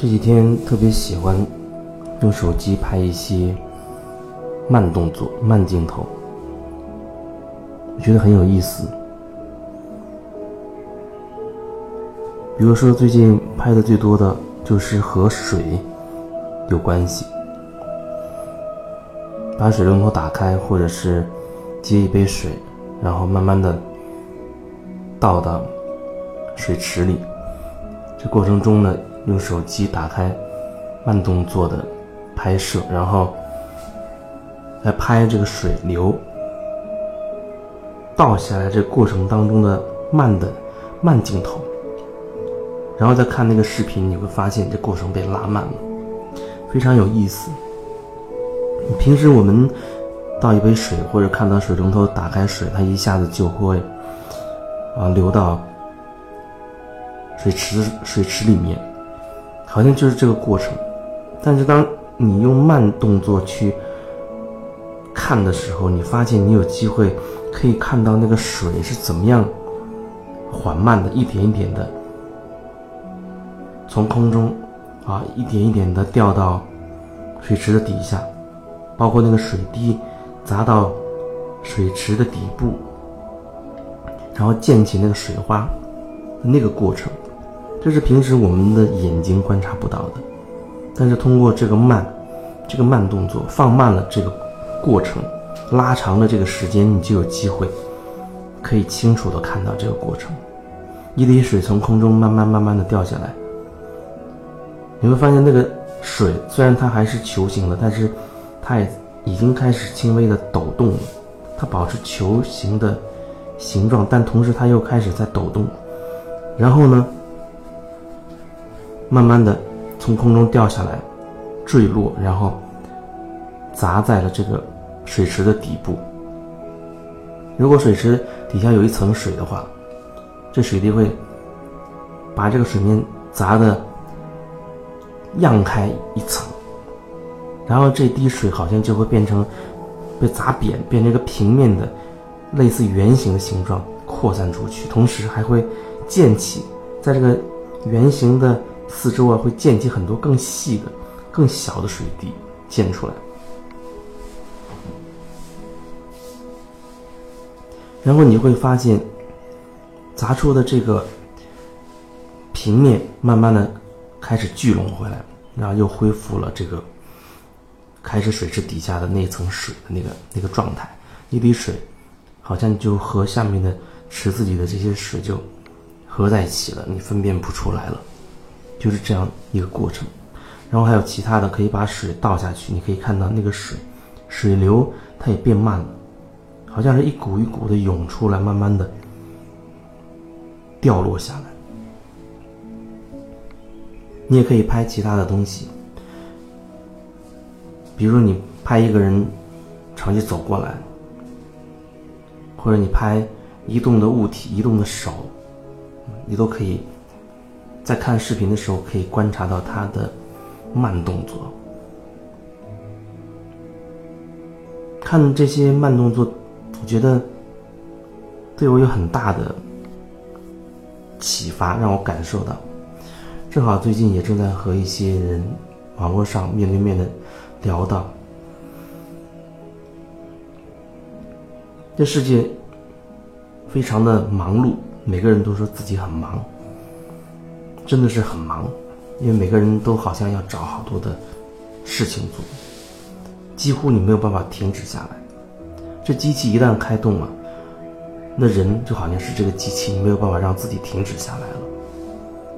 这几天特别喜欢用手机拍一些慢动作、慢镜头，我觉得很有意思。比如说，最近拍的最多的就是和水有关系，把水龙头打开，或者是接一杯水，然后慢慢的倒到水池里。这过程中呢，用手机打开慢动作的拍摄，然后来拍这个水流倒下来这过程当中的慢的慢镜头。然后再看那个视频，你会发现这过程被拉慢了，非常有意思。平时我们倒一杯水，或者看到水龙头打开水，它一下子就会啊流到水池水池里面，好像就是这个过程。但是当你用慢动作去看的时候，你发现你有机会可以看到那个水是怎么样缓慢的，一点一点的。从空中，啊，一点一点的掉到水池的底下，包括那个水滴砸到水池的底部，然后溅起那个水花，那个过程，这是平时我们的眼睛观察不到的。但是通过这个慢，这个慢动作，放慢了这个过程，拉长了这个时间，你就有机会可以清楚的看到这个过程。一滴水从空中慢慢慢慢的掉下来。你会发现，那个水虽然它还是球形的，但是它也已经开始轻微的抖动了。它保持球形的形状，但同时它又开始在抖动。然后呢，慢慢的从空中掉下来，坠落，然后砸在了这个水池的底部。如果水池底下有一层水的话，这水滴会把这个水面砸的。漾开一层，然后这滴水好像就会变成被砸扁，变成一个平面的类似圆形的形状扩散出去，同时还会溅起，在这个圆形的四周啊，会溅起很多更细的、更小的水滴溅出来，然后你会发现砸出的这个平面慢慢的。开始聚拢回来，然后又恢复了这个开始水池底下的那层水的那个那个状态。一滴水好像就和下面的池子里的这些水就合在一起了，你分辨不出来了，就是这样一个过程。然后还有其他的，可以把水倒下去，你可以看到那个水水流它也变慢了，好像是一股一股的涌出来，慢慢的掉落下来。你也可以拍其他的东西，比如你拍一个人长期走过来，或者你拍移动的物体、移动的手，你都可以在看视频的时候可以观察到他的慢动作。看这些慢动作，我觉得对我有很大的启发，让我感受到。正好最近也正在和一些人网络上面对面的聊到，这世界非常的忙碌，每个人都说自己很忙，真的是很忙，因为每个人都好像要找好多的事情做，几乎你没有办法停止下来。这机器一旦开动了，那人就好像是这个机器，你没有办法让自己停止下来了。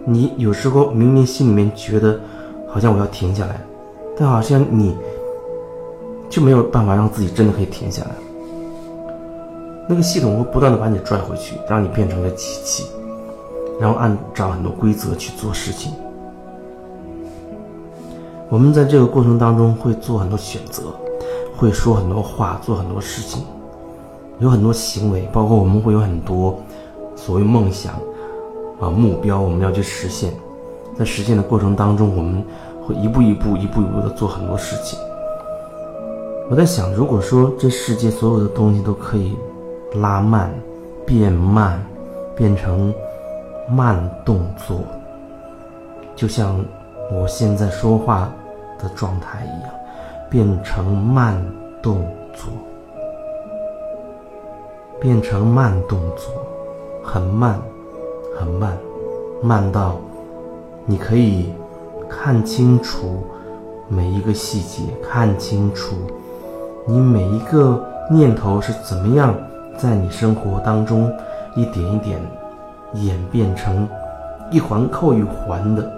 你有时候明明心里面觉得，好像我要停下来，但好像你就没有办法让自己真的可以停下来。那个系统会不断的把你拽回去，让你变成了机器，然后按照很多规则去做事情。我们在这个过程当中会做很多选择，会说很多话，做很多事情，有很多行为，包括我们会有很多所谓梦想。啊，目标我们要去实现，在实现的过程当中，我们会一步一步、一步一步的做很多事情。我在想，如果说这世界所有的东西都可以拉慢、变慢，变成慢动作，就像我现在说话的状态一样，变成慢动作，变成慢动作，很慢，很慢，慢到你可以看清楚每一个细节，看清楚你每一个念头是怎么样在你生活当中一点一点演变成一环扣一环的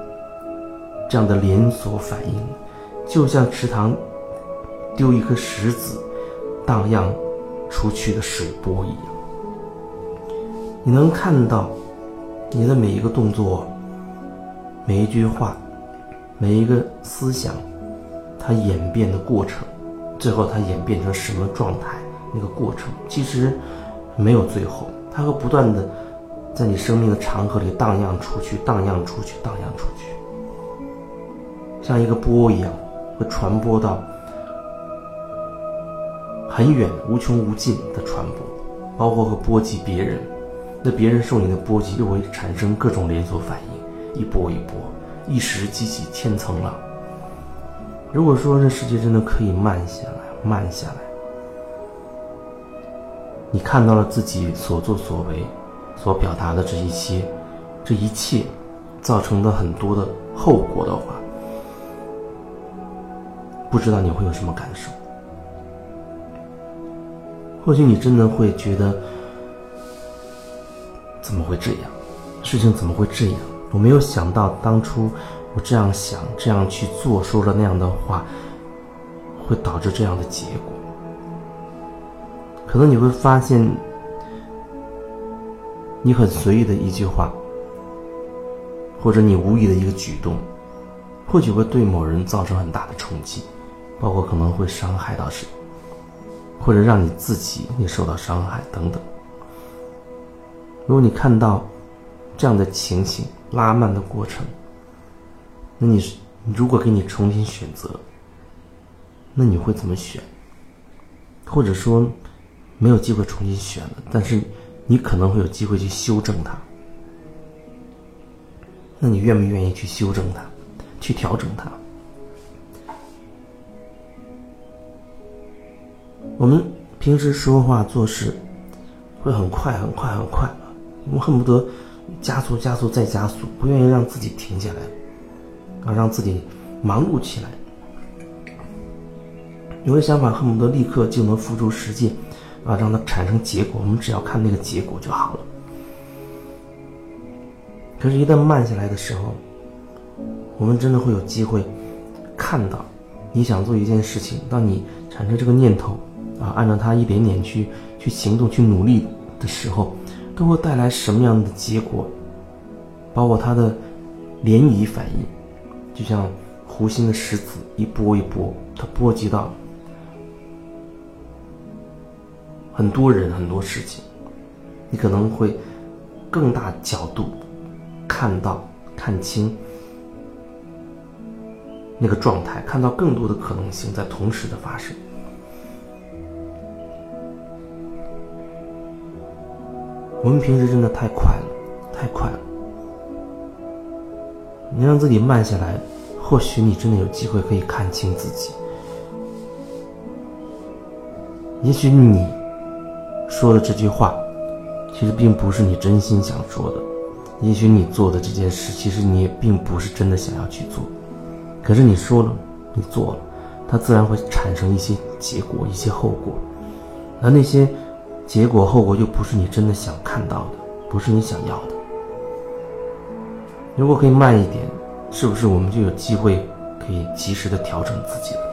这样的连锁反应，就像池塘丢一颗石子荡漾出去的水波一样。你能看到你的每一个动作、每一句话、每一个思想，它演变的过程，最后它演变成什么状态？那个过程其实没有最后，它会不断的在你生命的长河里荡漾出去、荡漾出去、荡漾出去，像一个波一样，会传播到很远、无穷无尽的传播，包括会波及别人。那别人受你的波及，又会产生各种连锁反应，一波一波，一时激起千层浪。如果说这世界真的可以慢下来，慢下来，你看到了自己所作所为，所表达的这一些，这一切造成的很多的后果的话，不知道你会有什么感受？或许你真的会觉得。怎么会这样？事情怎么会这样？我没有想到当初我这样想、这样去做、说了那样的话，会导致这样的结果。可能你会发现，你很随意的一句话，或者你无意的一个举动，或许会对某人造成很大的冲击，包括可能会伤害到谁，或者让你自己也受到伤害等等。如果你看到这样的情形拉慢的过程，那你是如果给你重新选择，那你会怎么选？或者说没有机会重新选了，但是你可能会有机会去修正它，那你愿不愿意去修正它，去调整它？我们平时说话做事会很快很快很快。我们恨不得加速、加速再加速，不愿意让自己停下来，啊，让自己忙碌起来。有的想法恨不得立刻就能付诸实践，啊，让它产生结果。我们只要看那个结果就好了。可是，一旦慢下来的时候，我们真的会有机会看到，你想做一件事情，当你产生这个念头，啊，按照它一点点去去行动、去努力的时候。都会带来什么样的结果？包括它的涟漪反应，就像湖心的石子一波一波，它波及到很多人很多事情，你可能会更大角度看到看清那个状态，看到更多的可能性在同时的发生。我们平时真的太快了，太快了。你让自己慢下来，或许你真的有机会可以看清自己。也许你说的这句话，其实并不是你真心想说的；也许你做的这件事，其实你也并不是真的想要去做。可是你说了，你做了，它自然会产生一些结果、一些后果，而那些。结果后果又不是你真的想看到的，不是你想要的。如果可以慢一点，是不是我们就有机会可以及时的调整自己了？